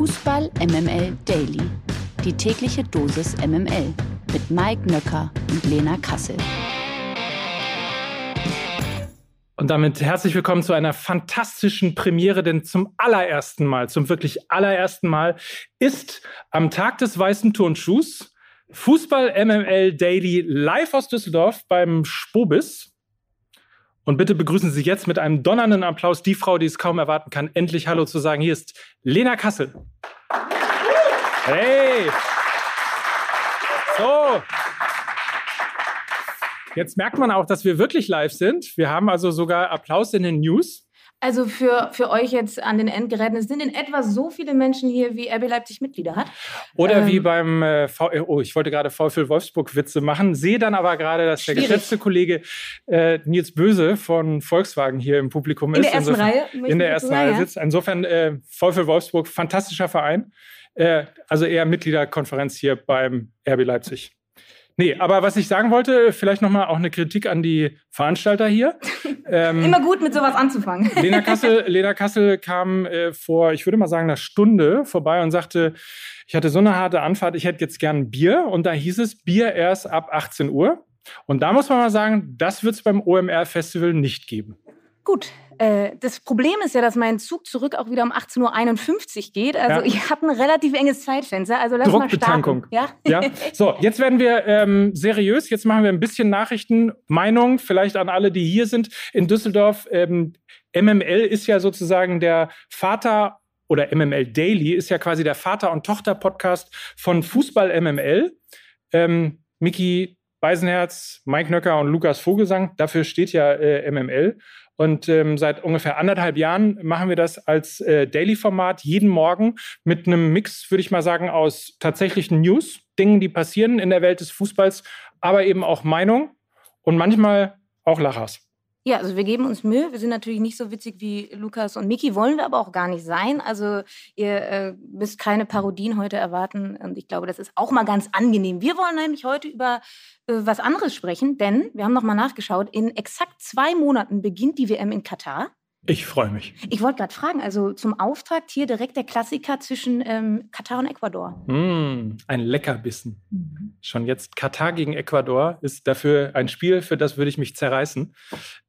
Fußball MML Daily. Die tägliche Dosis MML mit Mike Nöcker und Lena Kassel. Und damit herzlich willkommen zu einer fantastischen Premiere, denn zum allerersten Mal, zum wirklich allerersten Mal ist am Tag des weißen Turnschuhs Fußball MML Daily live aus Düsseldorf beim Spobis. Und bitte begrüßen Sie jetzt mit einem donnernden Applaus die Frau, die es kaum erwarten kann, endlich Hallo zu sagen. Hier ist Lena Kassel. Hey! So. Jetzt merkt man auch, dass wir wirklich live sind. Wir haben also sogar Applaus in den News. Also für, für euch jetzt an den Endgeräten, es sind in etwa so viele Menschen hier, wie RB Leipzig Mitglieder hat. Oder ähm, wie beim, äh, v äh, oh, ich wollte gerade VfL Wolfsburg Witze machen, sehe dann aber gerade, dass schwierig. der geschätzte Kollege äh, Nils Böse von Volkswagen hier im Publikum ist. In der ersten Reihe? In der ersten Reihe sitzt. Insofern äh, VfL Wolfsburg, fantastischer Verein. Äh, also eher Mitgliederkonferenz hier beim RB Leipzig. Nee, aber was ich sagen wollte, vielleicht nochmal auch eine Kritik an die Veranstalter hier. Ähm, Immer gut, mit sowas anzufangen. Lena Kassel, Lena Kassel kam äh, vor, ich würde mal sagen, einer Stunde vorbei und sagte, ich hatte so eine harte Anfahrt, ich hätte jetzt gern Bier. Und da hieß es Bier erst ab 18 Uhr. Und da muss man mal sagen, das wird es beim OMR-Festival nicht geben. Gut, äh, das Problem ist ja, dass mein Zug zurück auch wieder um 18.51 Uhr geht. Also ja. ich habe ein relativ enges Zeitfenster. Also lass mal starten. Ja? ja. So, jetzt werden wir ähm, seriös. Jetzt machen wir ein bisschen Nachrichten, Meinung, vielleicht an alle, die hier sind in Düsseldorf. Ähm, MML ist ja sozusagen der Vater oder MML Daily ist ja quasi der Vater- und Tochter-Podcast von Fußball MML. Ähm, Miki Beisenherz, Mike Nöcker und Lukas Vogelsang, dafür steht ja äh, MML. Und ähm, seit ungefähr anderthalb Jahren machen wir das als äh, Daily-Format jeden Morgen mit einem Mix, würde ich mal sagen, aus tatsächlichen News, Dingen, die passieren in der Welt des Fußballs, aber eben auch Meinung und manchmal auch Lachers. Ja, also wir geben uns Mühe. Wir sind natürlich nicht so witzig wie Lukas und Miki, wollen wir aber auch gar nicht sein. Also ihr äh, müsst keine Parodien heute erwarten und ich glaube, das ist auch mal ganz angenehm. Wir wollen nämlich heute über äh, was anderes sprechen, denn wir haben noch mal nachgeschaut. In exakt zwei Monaten beginnt die WM in Katar. Ich freue mich. Ich wollte gerade fragen, also zum Auftakt hier direkt der Klassiker zwischen ähm, Katar und Ecuador. Mm, ein Leckerbissen. Mhm. Schon jetzt Katar gegen Ecuador ist dafür ein Spiel, für das würde ich mich zerreißen.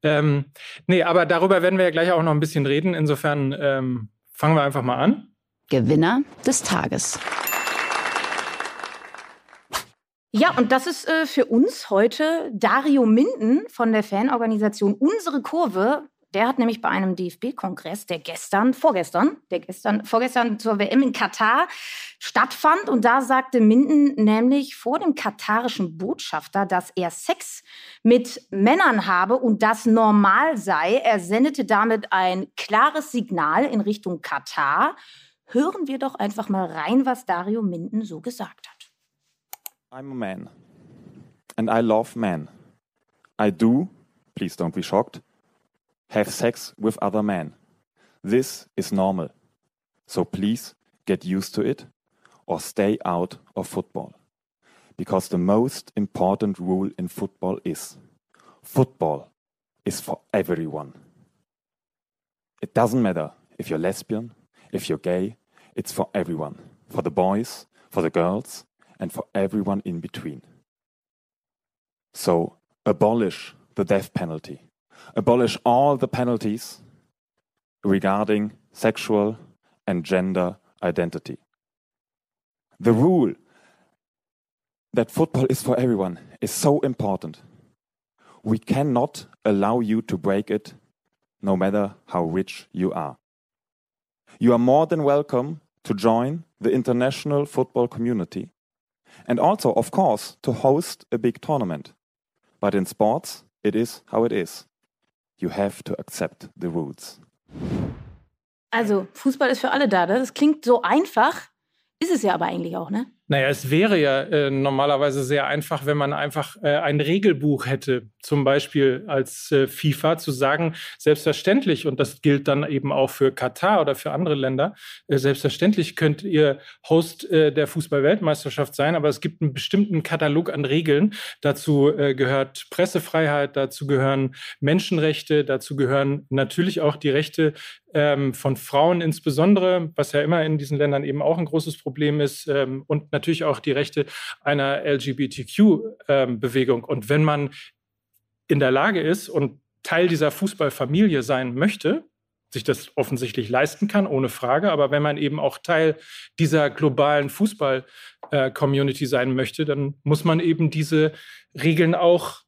Ähm, nee, aber darüber werden wir ja gleich auch noch ein bisschen reden. Insofern ähm, fangen wir einfach mal an. Gewinner des Tages. Ja, und das ist äh, für uns heute Dario Minden von der Fanorganisation Unsere Kurve. Der hat nämlich bei einem DFB-Kongress, der gestern, vorgestern, der gestern, vorgestern zur WM in Katar stattfand. Und da sagte Minden nämlich vor dem katarischen Botschafter, dass er Sex mit Männern habe und das normal sei. Er sendete damit ein klares Signal in Richtung Katar. Hören wir doch einfach mal rein, was Dario Minden so gesagt hat. I'm a man and I love men. I do, please don't be shocked, have sex with other men. This is normal. So please get used to it or stay out of football. Because the most important rule in football is football is for everyone. It doesn't matter if you're lesbian, if you're gay, it's for everyone. For the boys, for the girls, and for everyone in between. So abolish the death penalty abolish all the penalties regarding sexual and gender identity. The rule that football is for everyone is so important. We cannot allow you to break it no matter how rich you are. You are more than welcome to join the international football community and also, of course, to host a big tournament. But in sports, it is how it is. You have to accept the rules. Also, Fußball ist für alle da. Das klingt so einfach, ist es ja aber eigentlich auch, ne? Naja, es wäre ja äh, normalerweise sehr einfach, wenn man einfach äh, ein Regelbuch hätte, zum Beispiel als äh, FIFA zu sagen, selbstverständlich, und das gilt dann eben auch für Katar oder für andere Länder, äh, selbstverständlich könnt ihr Host äh, der Fußball-Weltmeisterschaft sein, aber es gibt einen bestimmten Katalog an Regeln. Dazu äh, gehört Pressefreiheit, dazu gehören Menschenrechte, dazu gehören natürlich auch die Rechte ähm, von Frauen insbesondere, was ja immer in diesen Ländern eben auch ein großes Problem ist, ähm, und natürlich auch die Rechte einer LGBTQ-Bewegung. Ähm, und wenn man in der Lage ist und Teil dieser Fußballfamilie sein möchte, sich das offensichtlich leisten kann, ohne Frage. Aber wenn man eben auch Teil dieser globalen Fußball-Community sein möchte, dann muss man eben diese Regeln auch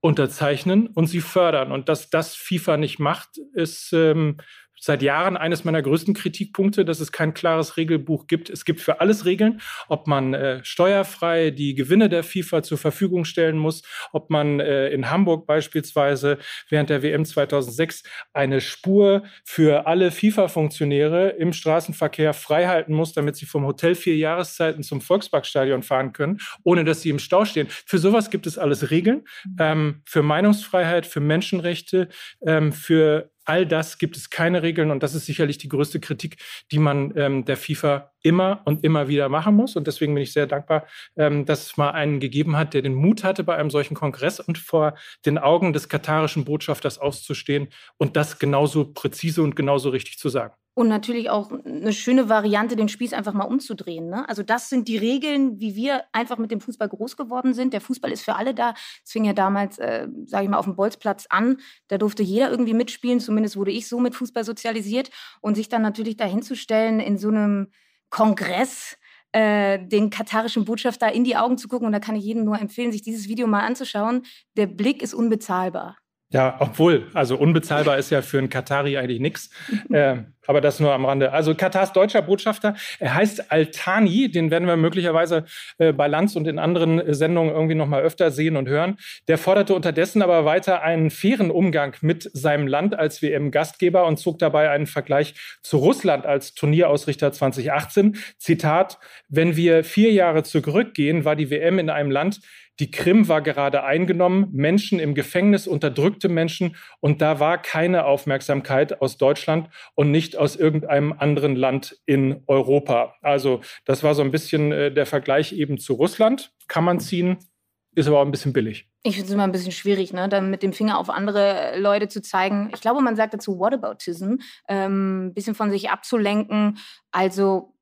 unterzeichnen und sie fördern. Und dass das FIFA nicht macht, ist ähm, seit Jahren eines meiner größten Kritikpunkte, dass es kein klares Regelbuch gibt. Es gibt für alles Regeln, ob man äh, steuerfrei die Gewinne der FIFA zur Verfügung stellen muss, ob man äh, in Hamburg beispielsweise während der WM 2006 eine Spur für alle FIFA-Funktionäre im Straßenverkehr freihalten muss, damit sie vom Hotel vier Jahreszeiten zum Volksparkstadion fahren können, ohne dass sie im Stau stehen. Für sowas gibt es alles Regeln. Mhm. Ähm, für Meinungsfreiheit, für Menschenrechte, ähm, für all das gibt es keine Regeln und das ist sicherlich die größte Kritik, die man ähm, der FIFA immer und immer wieder machen muss. Und deswegen bin ich sehr dankbar, ähm, dass es mal einen gegeben hat, der den Mut hatte, bei einem solchen Kongress und vor den Augen des katarischen Botschafters auszustehen und das genauso präzise und genauso richtig zu sagen. Und natürlich auch eine schöne Variante, den Spieß einfach mal umzudrehen. Ne? Also das sind die Regeln, wie wir einfach mit dem Fußball groß geworden sind. Der Fußball ist für alle da. Es fing ja damals, äh, sage ich mal, auf dem Bolzplatz an. Da durfte jeder irgendwie mitspielen. Zumindest wurde ich so mit Fußball sozialisiert. Und sich dann natürlich dahinzustellen in so einem Kongress, äh, den katarischen Botschafter in die Augen zu gucken. Und da kann ich jedem nur empfehlen, sich dieses Video mal anzuschauen. Der Blick ist unbezahlbar. Ja, obwohl, also unbezahlbar ist ja für einen Katari eigentlich nichts. Äh, aber das nur am Rande. Also Katars deutscher Botschafter, er heißt Altani, den werden wir möglicherweise äh, bei Lanz und in anderen äh, Sendungen irgendwie noch mal öfter sehen und hören. Der forderte unterdessen aber weiter einen fairen Umgang mit seinem Land als WM-Gastgeber und zog dabei einen Vergleich zu Russland als Turnierausrichter 2018. Zitat, wenn wir vier Jahre zurückgehen, war die WM in einem Land, die Krim war gerade eingenommen, Menschen im Gefängnis, unterdrückte Menschen und da war keine Aufmerksamkeit aus Deutschland und nicht aus irgendeinem anderen Land in Europa. Also das war so ein bisschen äh, der Vergleich eben zu Russland. Kann man ziehen, ist aber auch ein bisschen billig. Ich finde es immer ein bisschen schwierig, ne? dann mit dem Finger auf andere Leute zu zeigen. Ich glaube, man sagt dazu Whataboutism, ähm, ein bisschen von sich abzulenken. Also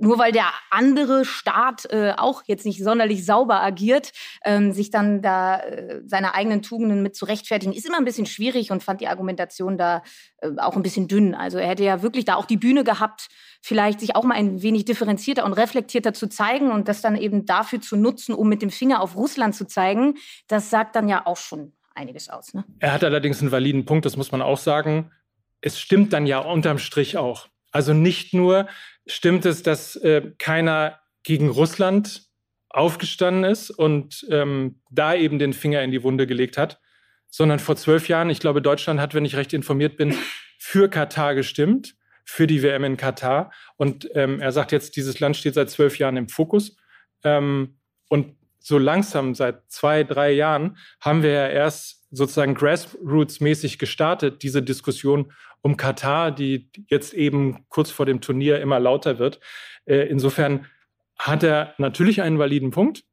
nur weil der andere Staat äh, auch jetzt nicht sonderlich sauber agiert, ähm, sich dann da äh, seine eigenen Tugenden mit zu rechtfertigen, ist immer ein bisschen schwierig und fand die Argumentation da äh, auch ein bisschen dünn. Also er hätte ja wirklich da auch die Bühne gehabt, vielleicht sich auch mal ein wenig differenzierter und reflektierter zu zeigen und das dann eben dafür zu nutzen, um mit dem Finger auf Russland zu zeigen. Das sagt dann ja auch schon einiges aus. Ne? Er hat allerdings einen validen Punkt, das muss man auch sagen. Es stimmt dann ja unterm Strich auch. Also nicht nur stimmt es, dass äh, keiner gegen Russland aufgestanden ist und ähm, da eben den Finger in die Wunde gelegt hat, sondern vor zwölf Jahren, ich glaube, Deutschland hat, wenn ich recht informiert bin, für Katar gestimmt, für die WM in Katar. Und ähm, er sagt jetzt, dieses Land steht seit zwölf Jahren im Fokus. Ähm, und so langsam, seit zwei, drei Jahren, haben wir ja erst sozusagen grassroots-mäßig gestartet, diese Diskussion um Katar, die jetzt eben kurz vor dem Turnier immer lauter wird. Äh, insofern hat er natürlich einen validen Punkt.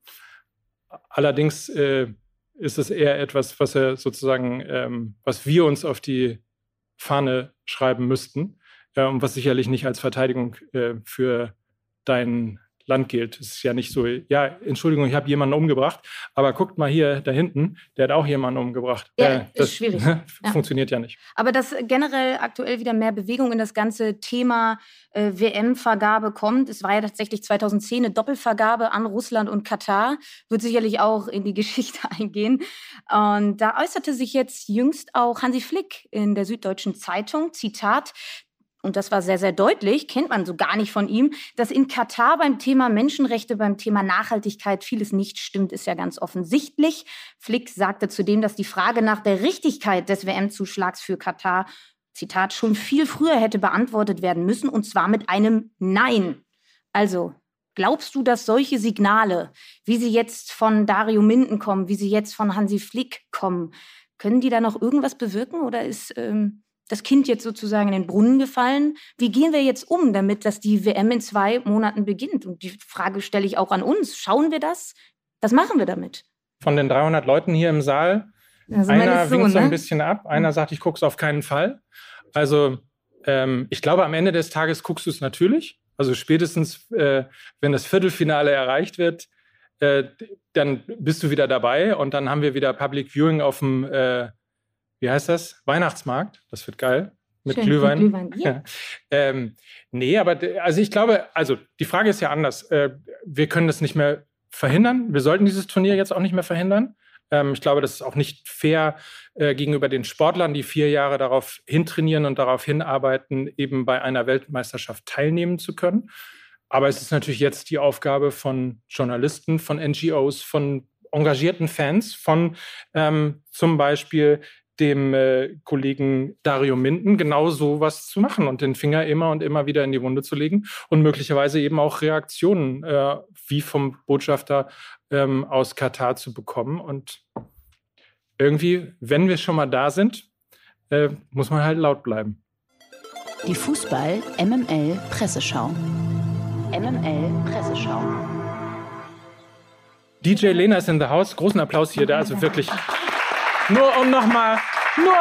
Allerdings äh, ist es eher etwas, was er sozusagen, ähm, was wir uns auf die Fahne schreiben müssten äh, und was sicherlich nicht als Verteidigung für deinen Land gilt. Es ist ja nicht so, ja, Entschuldigung, ich habe jemanden umgebracht, aber guckt mal hier da hinten, der hat auch jemanden umgebracht. Ja, äh, das ist schwierig. funktioniert ja. ja. nicht. Aber dass generell aktuell wieder mehr Bewegung in das ganze Thema äh, WM-Vergabe kommt. Es war ja tatsächlich 2010 eine Doppelvergabe an Russland und Katar, wird sicherlich auch in die Geschichte eingehen. Und da äußerte sich jetzt jüngst auch Hansi Flick in der Süddeutschen Zeitung, Zitat, und das war sehr, sehr deutlich, kennt man so gar nicht von ihm, dass in Katar beim Thema Menschenrechte, beim Thema Nachhaltigkeit vieles nicht stimmt, ist ja ganz offensichtlich. Flick sagte zudem, dass die Frage nach der Richtigkeit des WM-Zuschlags für Katar, Zitat, schon viel früher hätte beantwortet werden müssen, und zwar mit einem Nein. Also, glaubst du, dass solche Signale, wie sie jetzt von Dario Minden kommen, wie sie jetzt von Hansi Flick kommen, können die da noch irgendwas bewirken oder ist ähm, das Kind jetzt sozusagen in den Brunnen gefallen. Wie gehen wir jetzt um, damit dass die WM in zwei Monaten beginnt? Und die Frage stelle ich auch an uns. Schauen wir das? Was machen wir damit? Von den 300 Leuten hier im Saal, also einer so, winkt so ein ne? bisschen ab, einer sagt, ich gucke es auf keinen Fall. Also Ähm, ich glaube, am Ende des Tages guckst du es natürlich. Also spätestens, äh, wenn das Viertelfinale erreicht wird, äh, dann bist du wieder dabei und dann haben wir wieder Public Viewing auf dem, äh, wie heißt das? Weihnachtsmarkt. Das wird geil. Mit Schön, Glühwein. Mit Glühwein ja. ähm, nee, aber also ich glaube, also die Frage ist ja anders. Äh, wir können das nicht mehr verhindern. Wir sollten dieses Turnier jetzt auch nicht mehr verhindern. Ähm, ich glaube, das ist auch nicht fair äh, gegenüber den Sportlern, die vier Jahre darauf hintrainieren und darauf hinarbeiten, eben bei einer Weltmeisterschaft teilnehmen zu können. Aber es ist natürlich jetzt die Aufgabe von Journalisten, von NGOs, von engagierten Fans, von ähm, zum Beispiel dem äh, Kollegen Dario Minden genau so was zu machen und den Finger immer und immer wieder in die Wunde zu legen und möglicherweise eben auch Reaktionen äh, wie vom Botschafter ähm, aus Katar zu bekommen. Und irgendwie, wenn wir schon mal da sind, äh, muss man halt laut bleiben. Die Fußball MML Presseschau. MML Presseschau. DJ Lena ist in the house. Großen Applaus hier, da also wirklich nur um nochmal, nur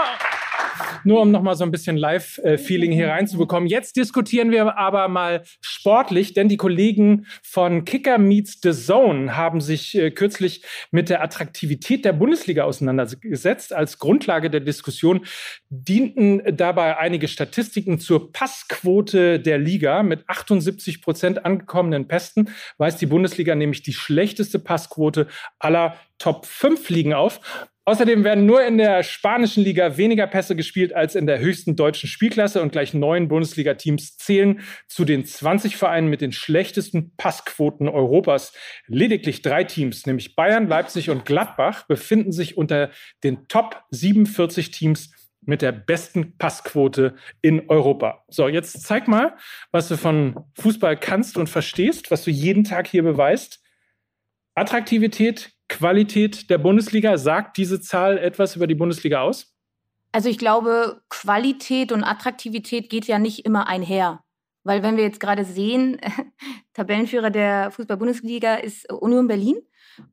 nur um nochmal so ein bisschen Live-Feeling hier reinzubekommen. Jetzt diskutieren wir aber mal sportlich, denn die Kollegen von Kicker Meets the Zone haben sich äh, kürzlich mit der Attraktivität der Bundesliga auseinandergesetzt. Als Grundlage der Diskussion dienten dabei einige Statistiken zur Passquote der Liga. Mit 78 Prozent angekommenen Pässen weist die Bundesliga nämlich die schlechteste Passquote aller Top 5 Ligen auf. Außerdem werden nur in der spanischen Liga weniger Pässe gespielt als in der höchsten deutschen Spielklasse und gleich neun Bundesliga-Teams zählen zu den 20 Vereinen mit den schlechtesten Passquoten Europas. Lediglich drei Teams, nämlich Bayern, Leipzig und Gladbach, befinden sich unter den Top 47 Teams mit der besten Passquote in Europa. So, jetzt zeig mal, was du von Fußball kannst und verstehst, was du jeden Tag hier beweist. Attraktivität, Qualität der Bundesliga? Sagt diese Zahl etwas über die Bundesliga aus? Also ich glaube, Qualität und Attraktivität geht ja nicht immer einher. Weil wenn wir jetzt gerade sehen, Tabellenführer der Fußball-Bundesliga ist Union Berlin.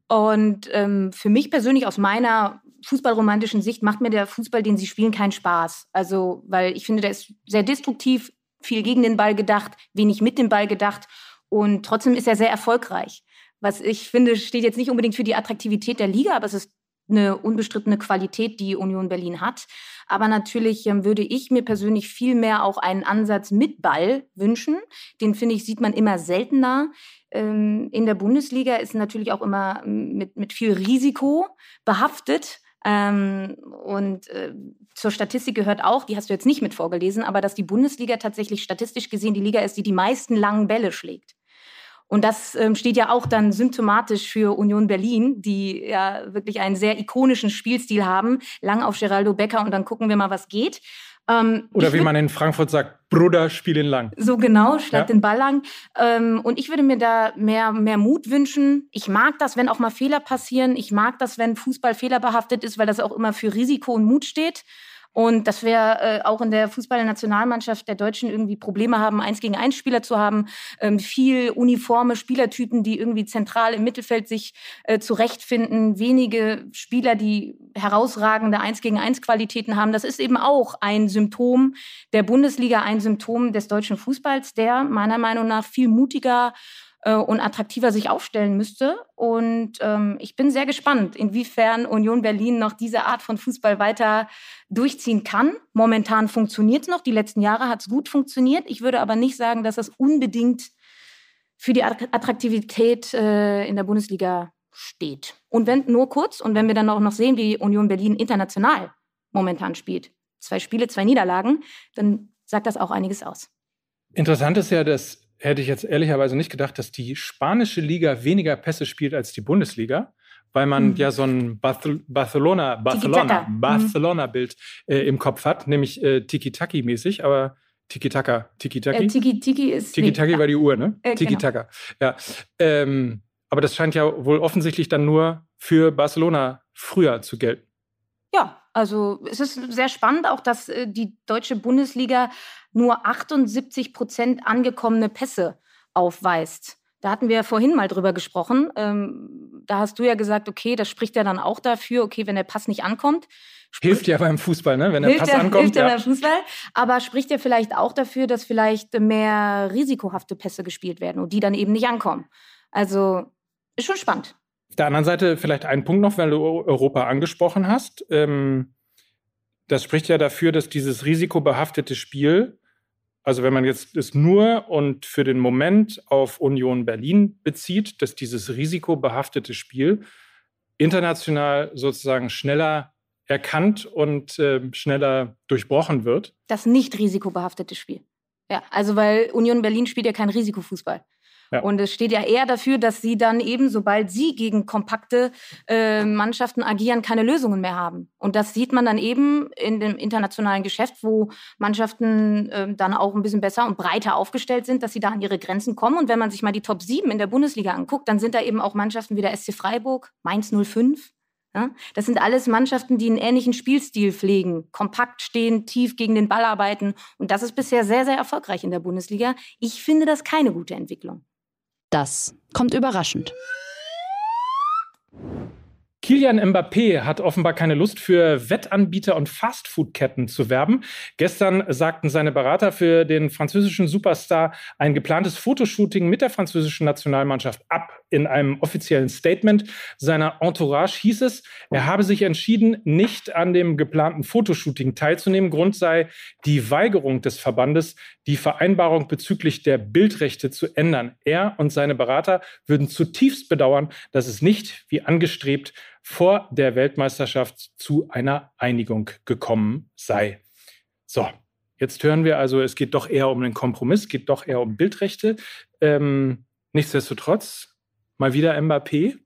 Und ähm, für mich persönlich aus meiner fußballromantischen Sicht macht mir der Fußball, den sie spielen, keinen Spaß. Also, weil ich finde, der ist sehr destruktiv, viel gegen den Ball gedacht, wenig mit dem Ball gedacht. Und trotzdem ist er sehr erfolgreich was ich finde, steht jetzt nicht unbedingt für die Attraktivität der Liga, aber es ist eine unbestrittene Qualität, die Union Berlin hat. Aber natürlich ähm, würde ich mir persönlich viel mehr auch einen Ansatz mit Ball wünschen. Den finde ich, sieht man immer seltener. Ähm, in der Bundesliga ist natürlich auch immer ähm, mit, mit viel Risiko behaftet. Ähm, und äh, zur Statistik gehört auch, die hast du jetzt nicht mit vorgelesen, aber dass die Bundesliga tatsächlich statistisch gesehen die Liga ist, die die meisten langen Bälle schlägt. Und das ähm, steht ja auch dann symptomatisch für Union Berlin, die ja wirklich einen sehr ikonischen Spielstil haben. Lang auf Geraldo Becker und dann gucken wir mal, was geht. Ähm, Oder wie man in Frankfurt sagt, Bruder, spielen lang. So genau, statt ja. den Ball lang. Ähm, und ich würde mir da mehr, mehr Mut wünschen. Ich mag das, wenn auch mal Fehler passieren. Ich mag das, wenn Fußball fehlerbehaftet ist, weil das auch immer für Risiko und Mut steht. Und dass wir äh, auch in der Fußballnationalmannschaft der Deutschen irgendwie Probleme haben, eins gegen eins Spieler zu haben, ähm, viel uniforme Spielertypen, die irgendwie zentral im Mittelfeld sich äh, zurechtfinden, wenige Spieler, die herausragende eins gegen eins Qualitäten haben. Das ist eben auch ein Symptom der Bundesliga, ein Symptom des deutschen Fußballs, der meiner Meinung nach viel mutiger äh, und attraktiver sich aufstellen müsste. Und ähm, ich bin sehr gespannt, inwiefern Union Berlin noch diese Art von Fußball weiter durchziehen kann. Momentan funktioniert es noch. Die letzten Jahre hat es gut funktioniert. Ich würde aber nicht sagen, dass das unbedingt für die Attraktivität äh, in der Bundesliga steht. Und wenn nur kurz, und wenn wir dann auch noch sehen, wie Union Berlin international momentan spielt, zwei Spiele, zwei Niederlagen, dann sagt das auch einiges aus. Interessant ist ja, dass hätte ich jetzt ehrlicherweise nicht gedacht, dass die spanische Liga weniger Pässe spielt als die Bundesliga, weil man mhm. ja so ein Barcelona, Barcelona, mhm. Barcelona-Bild äh, im Kopf hat, nämlich äh, Tiki-Taki-mäßig, aber Tiki-Taka, Tiki-Taki? Äh, Tiki-Tiki ist. Tiki-Taki nee. war die Uhr, ne? Äh, genau. Tiki-Taka, genau. ja. Ähm, aber das scheint ja wohl offensichtlich dann nur für Barcelona früher zu gelten. Ja, also es ist sehr spannend auch, dass äh, die deutsche Bundesliga nur 78 Prozent angekommene Pässe aufweist. Da hatten wir vorhin mal drüber gesprochen. Ähm, da hast du ja gesagt, okay, das spricht ja dann auch dafür, okay, wenn der Pass nicht ankommt. Hilft ja beim Fußball, ne? Wenn der Pass ja, ankommt. Hilft ja, beim Fußball. Aber spricht ja vielleicht auch dafür, dass vielleicht mehr risikohafte Pässe gespielt werden und die dann eben nicht ankommen. Also ist schon spannend. Auf der anderen Seite vielleicht ein Punkt noch, weil du Europa angesprochen hast. Ähm, das spricht ja dafür, dass dieses risikobehaftete Spiel, also wenn man jetzt es nur und für den Moment auf Union Berlin bezieht, dass dieses risikobehaftete Spiel international sozusagen schneller erkannt und äh, schneller durchbrochen wird. Das nicht risikobehaftete Spiel. Ja, also weil Union Berlin spielt ja kein Risikofußball. Ja. Und es steht ja eher dafür, dass sie dann eben, sobald sie gegen kompakte äh, Mannschaften agieren, keine Lösungen mehr haben. Und das sieht man dann eben in dem internationalen Geschäft, wo Mannschaften äh, dann auch ein bisschen besser und breiter aufgestellt sind, dass sie da an ihre Grenzen kommen. Und wenn man sich mal die Top 7 in der Bundesliga anguckt, dann sind da eben auch Mannschaften wie der SC Freiburg, Mainz 05, ja, das sind alles Mannschaften, die einen ähnlichen Spielstil pflegen, kompakt stehen, tief gegen den Ball arbeiten. Und das ist bisher sehr, sehr erfolgreich in der Bundesliga. Ich finde das keine gute Entwicklung. Das kommt überraschend. Kilian Mbappé hat offenbar keine Lust für Wettanbieter und Fastfood-Ketten zu werben. Gestern sagten seine Berater für den französischen Superstar ein geplantes Fotoshooting mit der französischen Nationalmannschaft ab. In einem offiziellen Statement seiner Entourage hieß es, er habe sich entschieden, nicht an dem geplanten Fotoshooting teilzunehmen. Grund sei die Weigerung des Verbandes, die Vereinbarung bezüglich der Bildrechte zu ändern. Er und seine Berater würden zutiefst bedauern, dass es nicht, wie angestrebt, vor der Weltmeisterschaft zu einer Einigung gekommen sei. So, jetzt hören wir also, es geht doch eher um einen Kompromiss, geht doch eher um Bildrechte. Ähm, nichtsdestotrotz, mal wieder Mbappé,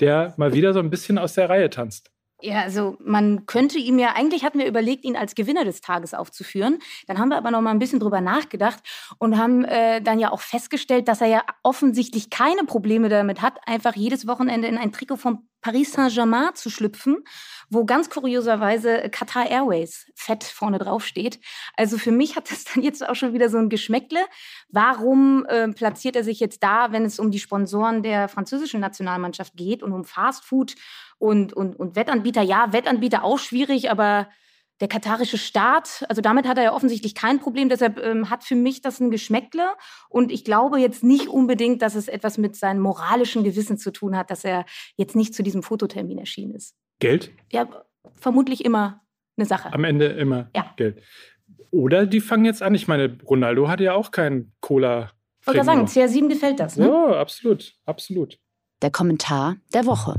der mal wieder so ein bisschen aus der Reihe tanzt. Ja, also man könnte ihm ja, eigentlich hatten wir überlegt, ihn als Gewinner des Tages aufzuführen. Dann haben wir aber noch mal ein bisschen drüber nachgedacht und haben äh, dann ja auch festgestellt, dass er ja offensichtlich keine Probleme damit hat, einfach jedes Wochenende in ein Trikot von Paris Saint-Germain zu schlüpfen, wo ganz kurioserweise Qatar Airways fett vorne drauf steht. Also für mich hat das dann jetzt auch schon wieder so ein Geschmäckle. Warum äh, platziert er sich jetzt da, wenn es um die Sponsoren der französischen Nationalmannschaft geht und um Fast Food und, und, und Wettanbieter? Ja, Wettanbieter auch schwierig, aber der katarische Staat, also damit hat er ja offensichtlich kein Problem. Deshalb ähm, hat für mich das ein Geschmäckle. Und ich glaube jetzt nicht unbedingt, dass es etwas mit seinem moralischen Gewissen zu tun hat, dass er jetzt nicht zu diesem Fototermin erschienen ist. Geld? Ja, vermutlich immer eine Sache. Am Ende immer ja. Geld. Oder die fangen jetzt an. Ich meine, Ronaldo hatte ja auch keinen Cola. Ich wollte sagen, CR7 gefällt das, ne? Ja, absolut, absolut. Der Kommentar der Woche.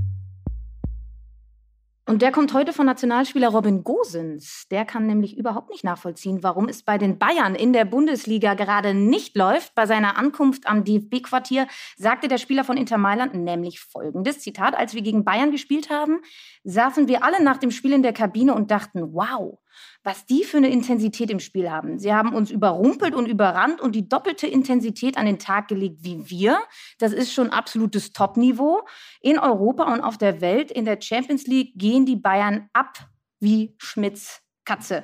Und der kommt heute von Nationalspieler Robin Gosens. Der kann nämlich überhaupt nicht nachvollziehen, warum es bei den Bayern in der Bundesliga gerade nicht läuft. Bei seiner Ankunft am DFB-Quartier sagte der Spieler von Inter Mailand nämlich folgendes Zitat: Als wir gegen Bayern gespielt haben, saßen wir alle nach dem Spiel in der Kabine und dachten, wow, was die für eine Intensität im Spiel haben. Sie haben uns überrumpelt und überrannt und die doppelte Intensität an den Tag gelegt wie wir. Das ist schon absolutes Top-Niveau. In Europa und auf der Welt, in der Champions League, gehen die Bayern ab wie Schmidts Katze.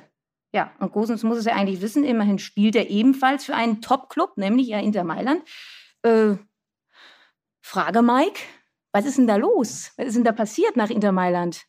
Ja, und Gosens muss es ja eigentlich wissen, immerhin spielt er ebenfalls für einen Top-Club, nämlich ja Inter Mailand. Äh, Frage, Mike, was ist denn da los? Was ist denn da passiert nach Inter Mailand?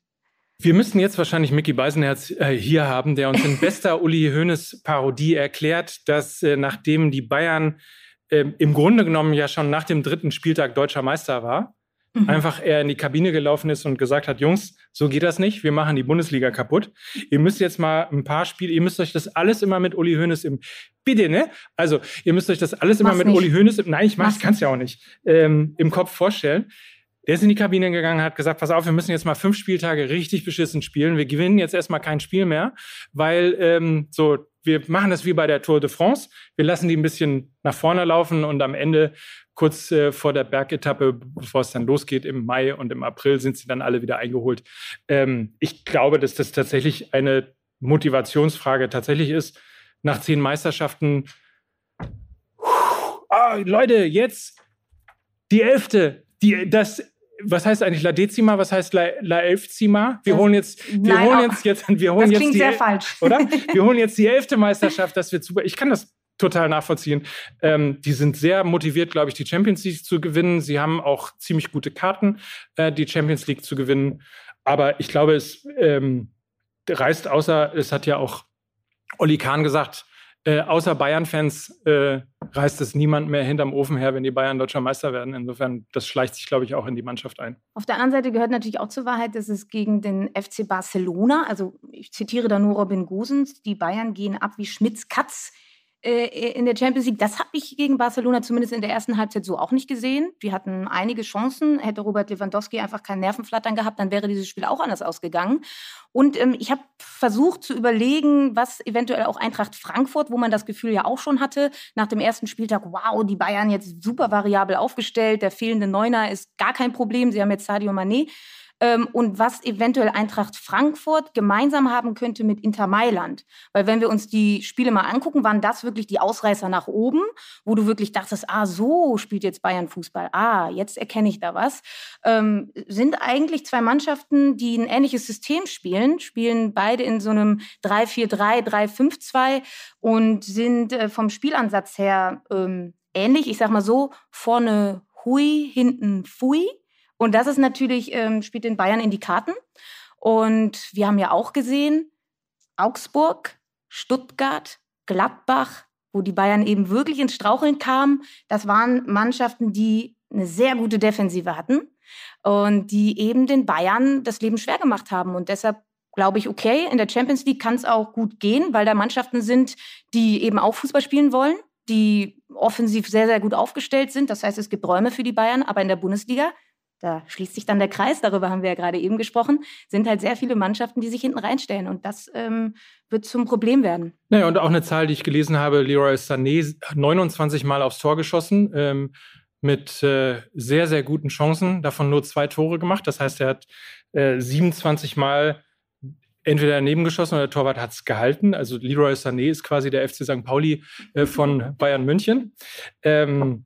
Wir müssen jetzt wahrscheinlich Mickey Beisenherz äh, hier haben, der uns in bester Uli Hoeneß Parodie erklärt, dass äh, nachdem die Bayern äh, im Grunde genommen ja schon nach dem dritten Spieltag deutscher Meister war, mhm. einfach er in die Kabine gelaufen ist und gesagt hat, Jungs, so geht das nicht, wir machen die Bundesliga kaputt. Ihr müsst jetzt mal ein paar Spiele, ihr müsst euch das alles immer mit Uli Hoeneß im Bitte, ne? Also, ihr müsst euch das alles immer mach's mit nicht. Uli Hoeneß im Nein, ich mach's, kann's ja auch nicht. Ähm, im Kopf vorstellen. Der ist in die Kabine gegangen, hat gesagt, pass auf, wir müssen jetzt mal fünf Spieltage richtig beschissen spielen. Wir gewinnen jetzt erstmal kein Spiel mehr, weil ähm, so, wir machen das wie bei der Tour de France. Wir lassen die ein bisschen nach vorne laufen und am Ende, kurz äh, vor der Bergetappe, bevor es dann losgeht, im Mai und im April, sind sie dann alle wieder eingeholt. Ähm, ich glaube, dass das tatsächlich eine Motivationsfrage tatsächlich ist. Nach zehn Meisterschaften, oh, Leute, jetzt die elfte, die, das was heißt eigentlich La Dezima? Was heißt La, La Elfzima? Wir holen jetzt, wir nein, holen jetzt, jetzt, wir holen das jetzt die, sehr falsch. oder? Wir holen jetzt die elfte Meisterschaft, das wird super. Ich kann das total nachvollziehen. Ähm, die sind sehr motiviert, glaube ich, die Champions League zu gewinnen. Sie haben auch ziemlich gute Karten, äh, die Champions League zu gewinnen. Aber ich glaube, es ähm, reißt außer, es hat ja auch Olli Kahn gesagt, äh, außer Bayern-Fans äh, reißt es niemand mehr hinterm Ofen her, wenn die Bayern deutscher Meister werden. Insofern, das schleicht sich, glaube ich, auch in die Mannschaft ein. Auf der anderen Seite gehört natürlich auch zur Wahrheit, dass es gegen den FC Barcelona, also ich zitiere da nur Robin Gosens, die Bayern gehen ab wie Schmitz Katz in der Champions League. Das habe ich gegen Barcelona zumindest in der ersten Halbzeit so auch nicht gesehen. Die hatten einige Chancen. Hätte Robert Lewandowski einfach kein Nervenflattern gehabt, dann wäre dieses Spiel auch anders ausgegangen. Und ähm, ich habe versucht zu überlegen, was eventuell auch Eintracht Frankfurt, wo man das Gefühl ja auch schon hatte, nach dem ersten Spieltag, wow, die Bayern jetzt super variabel aufgestellt, der fehlende Neuner ist gar kein Problem. Sie haben jetzt Sadio Mané und was eventuell Eintracht Frankfurt gemeinsam haben könnte mit Inter Mailand. Weil wenn wir uns die Spiele mal angucken, waren das wirklich die Ausreißer nach oben, wo du wirklich dachtest, ah, so spielt jetzt Bayern Fußball. Ah, jetzt erkenne ich da was. Ähm, sind eigentlich zwei Mannschaften, die ein ähnliches System spielen, spielen beide in so einem 3-4-3, 3-5-2 und sind äh, vom Spielansatz her ähm, ähnlich. Ich sag mal so, vorne Hui, hinten Fui. Und das ist natürlich, ähm, spielt den Bayern in die Karten. Und wir haben ja auch gesehen, Augsburg, Stuttgart, Gladbach, wo die Bayern eben wirklich ins Straucheln kamen, das waren Mannschaften, die eine sehr gute Defensive hatten und die eben den Bayern das Leben schwer gemacht haben. Und deshalb glaube ich, okay, in der Champions League kann es auch gut gehen, weil da Mannschaften sind, die eben auch Fußball spielen wollen, die offensiv sehr, sehr gut aufgestellt sind. Das heißt, es gibt Räume für die Bayern, aber in der Bundesliga da schließt sich dann der Kreis, darüber haben wir ja gerade eben gesprochen, sind halt sehr viele Mannschaften, die sich hinten reinstellen. Und das ähm, wird zum Problem werden. Naja, und auch eine Zahl, die ich gelesen habe, Leroy Sané 29 Mal aufs Tor geschossen, ähm, mit äh, sehr, sehr guten Chancen, davon nur zwei Tore gemacht. Das heißt, er hat äh, 27 Mal entweder daneben geschossen oder der Torwart hat es gehalten. Also Leroy Sané ist quasi der FC St. Pauli äh, von Bayern München. Ähm,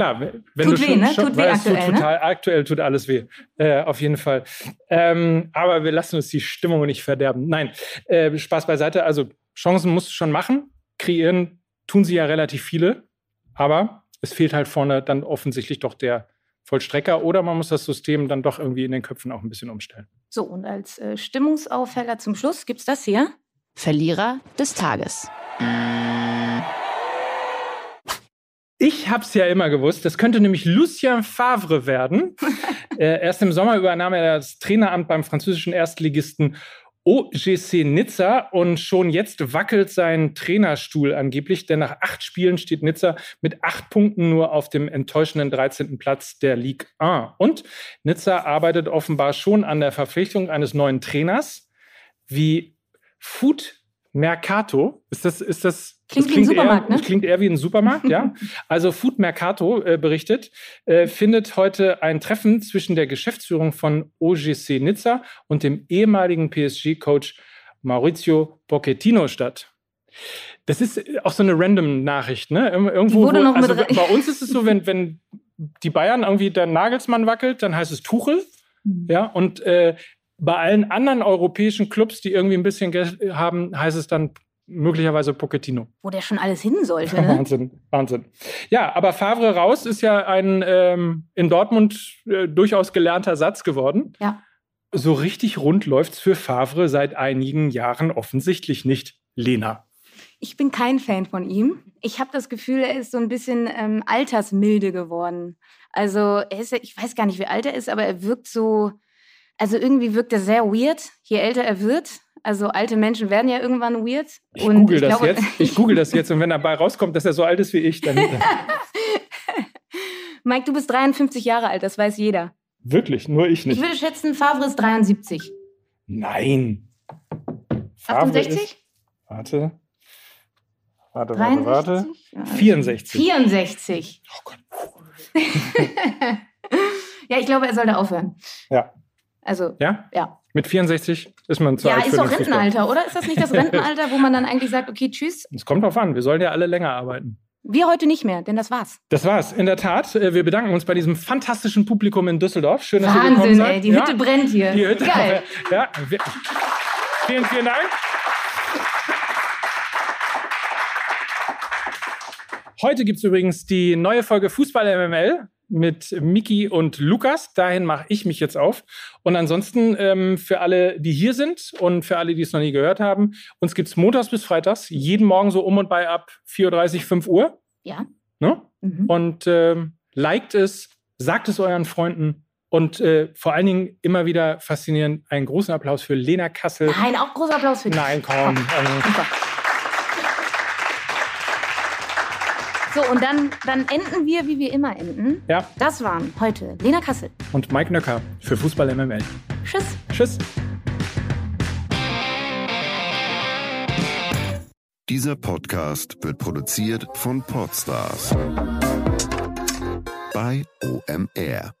klar, wenn tut du weh, schon, ne? schon Tut weh weißt, aktuell, du, ne? total aktuell tut alles weh. Äh, auf jeden Fall. Ähm, aber wir lassen uns die Stimmung nicht verderben. Nein, äh, Spaß beiseite. Also Chancen musst du schon machen. Kreieren tun sie ja relativ viele, aber es fehlt halt vorne dann offensichtlich doch der Vollstrecker oder man muss das System dann doch irgendwie in den Köpfen auch ein bisschen umstellen. So, und als äh, Stimmungsaufheller zum Schluss gibt's das hier. Verlierer des Tages. Ich habe es ja immer gewusst, das könnte nämlich Lucien Favre werden. äh, erst im Sommer übernahm er das Traineramt beim französischen Erstligisten OGC Nizza und schon jetzt wackelt sein Trainerstuhl angeblich, denn nach acht Spielen steht Nizza mit acht Punkten nur auf dem enttäuschenden 13. Platz der Ligue 1. Und Nizza arbeitet offenbar schon an der Verpflichtung eines neuen Trainers wie Food Mercato. Ist das, ist das Klingt das wie ein Supermarkt, eher, ne? Klingt eher wie ein Supermarkt, ja. Also Food Mercato äh, berichtet, äh, findet heute ein Treffen zwischen der Geschäftsführung von OGC Nizza und dem ehemaligen PSG-Coach Maurizio Pochettino statt. Das ist auch so eine random Nachricht, ne? Ir- Irgendwo, wurde noch mit also rein- bei uns ist es so, wenn, wenn die Bayern irgendwie der Nagelsmann wackelt, dann heißt es Tuchel. Mhm. Ja, und äh, bei allen anderen europäischen Clubs, die irgendwie ein bisschen Geld haben, heißt es dann möglicherweise Pochettino. Wo der schon alles hin sollte, ne? Wahnsinn, Wahnsinn. Ja, aber Favre raus ist ja ein ähm, in Dortmund äh, durchaus gelernter Satz geworden. Ja. So richtig rund läuft's für Favre seit einigen Jahren offensichtlich nicht. Lena. Ich bin kein Fan von ihm. Ich habe das Gefühl, er ist so ein bisschen ähm, altersmilde geworden. Also er ist, ich weiß gar nicht, wie alt er ist, aber er wirkt so, also irgendwie wirkt er sehr weird, je älter er wird. Also alte Menschen werden ja irgendwann weird. Ich google das glaube- jetzt. Ich google das jetzt und wenn dabei rauskommt, dass er so alt ist wie ich, dann Mike, du bist 53 Jahre alt, das weiß jeder. wirklich nur ich Ich nicht. würde schätzen, Favre ist 73. Nein. Favre 68? Ist, warte. Warte, warte, warte. 63? Ja, 64. 64. Oh Gott. ja, ich glaube, er sollte aufhören. Ja. Also, Ja? ja. Mit 64 ist man zu Ja, alt ist für doch Fußball. Rentenalter, oder? Ist das nicht das Rentenalter, wo man dann eigentlich sagt, okay, tschüss? Es kommt drauf an. Wir sollen ja alle länger arbeiten. Wir heute nicht mehr, denn das war's. Das war's, in der Tat. Äh, Wir bedanken uns bei diesem fantastischen Publikum in Düsseldorf. Schön, dass ihr gekommen Wahnsinn, seid. ey, die Hütte ja, brennt hier. Die Hütte. Geil. Ja, vielen, vielen Dank. Heute gibt es übrigens die neue Folge Fußball MML mit Miki und Lukas. Dahin mache ich mich jetzt auf. Und ansonsten ähm, für alle, die hier sind und für alle, die es noch nie gehört haben, uns gibt es montags bis freitags, jeden Morgen so um und bei ab 4.30 Uhr, 5 Uhr. Ja. Ne? Mhm. Und ähm, liked es, sagt es euren Freunden. Und äh, vor allen Dingen immer wieder faszinierend. Einen großen Applaus für Lena Kassel. Nein, auch großer Applaus für dich. Nein, komm. Also, So, und dann, dann enden wir, wie wir immer enden. ja, Das waren heute Lena Kassel. und Mike Nöcker für Fußball MML. Tschüss. Tschüss. Dieser Podcast wird produziert von Podstars bei OMR.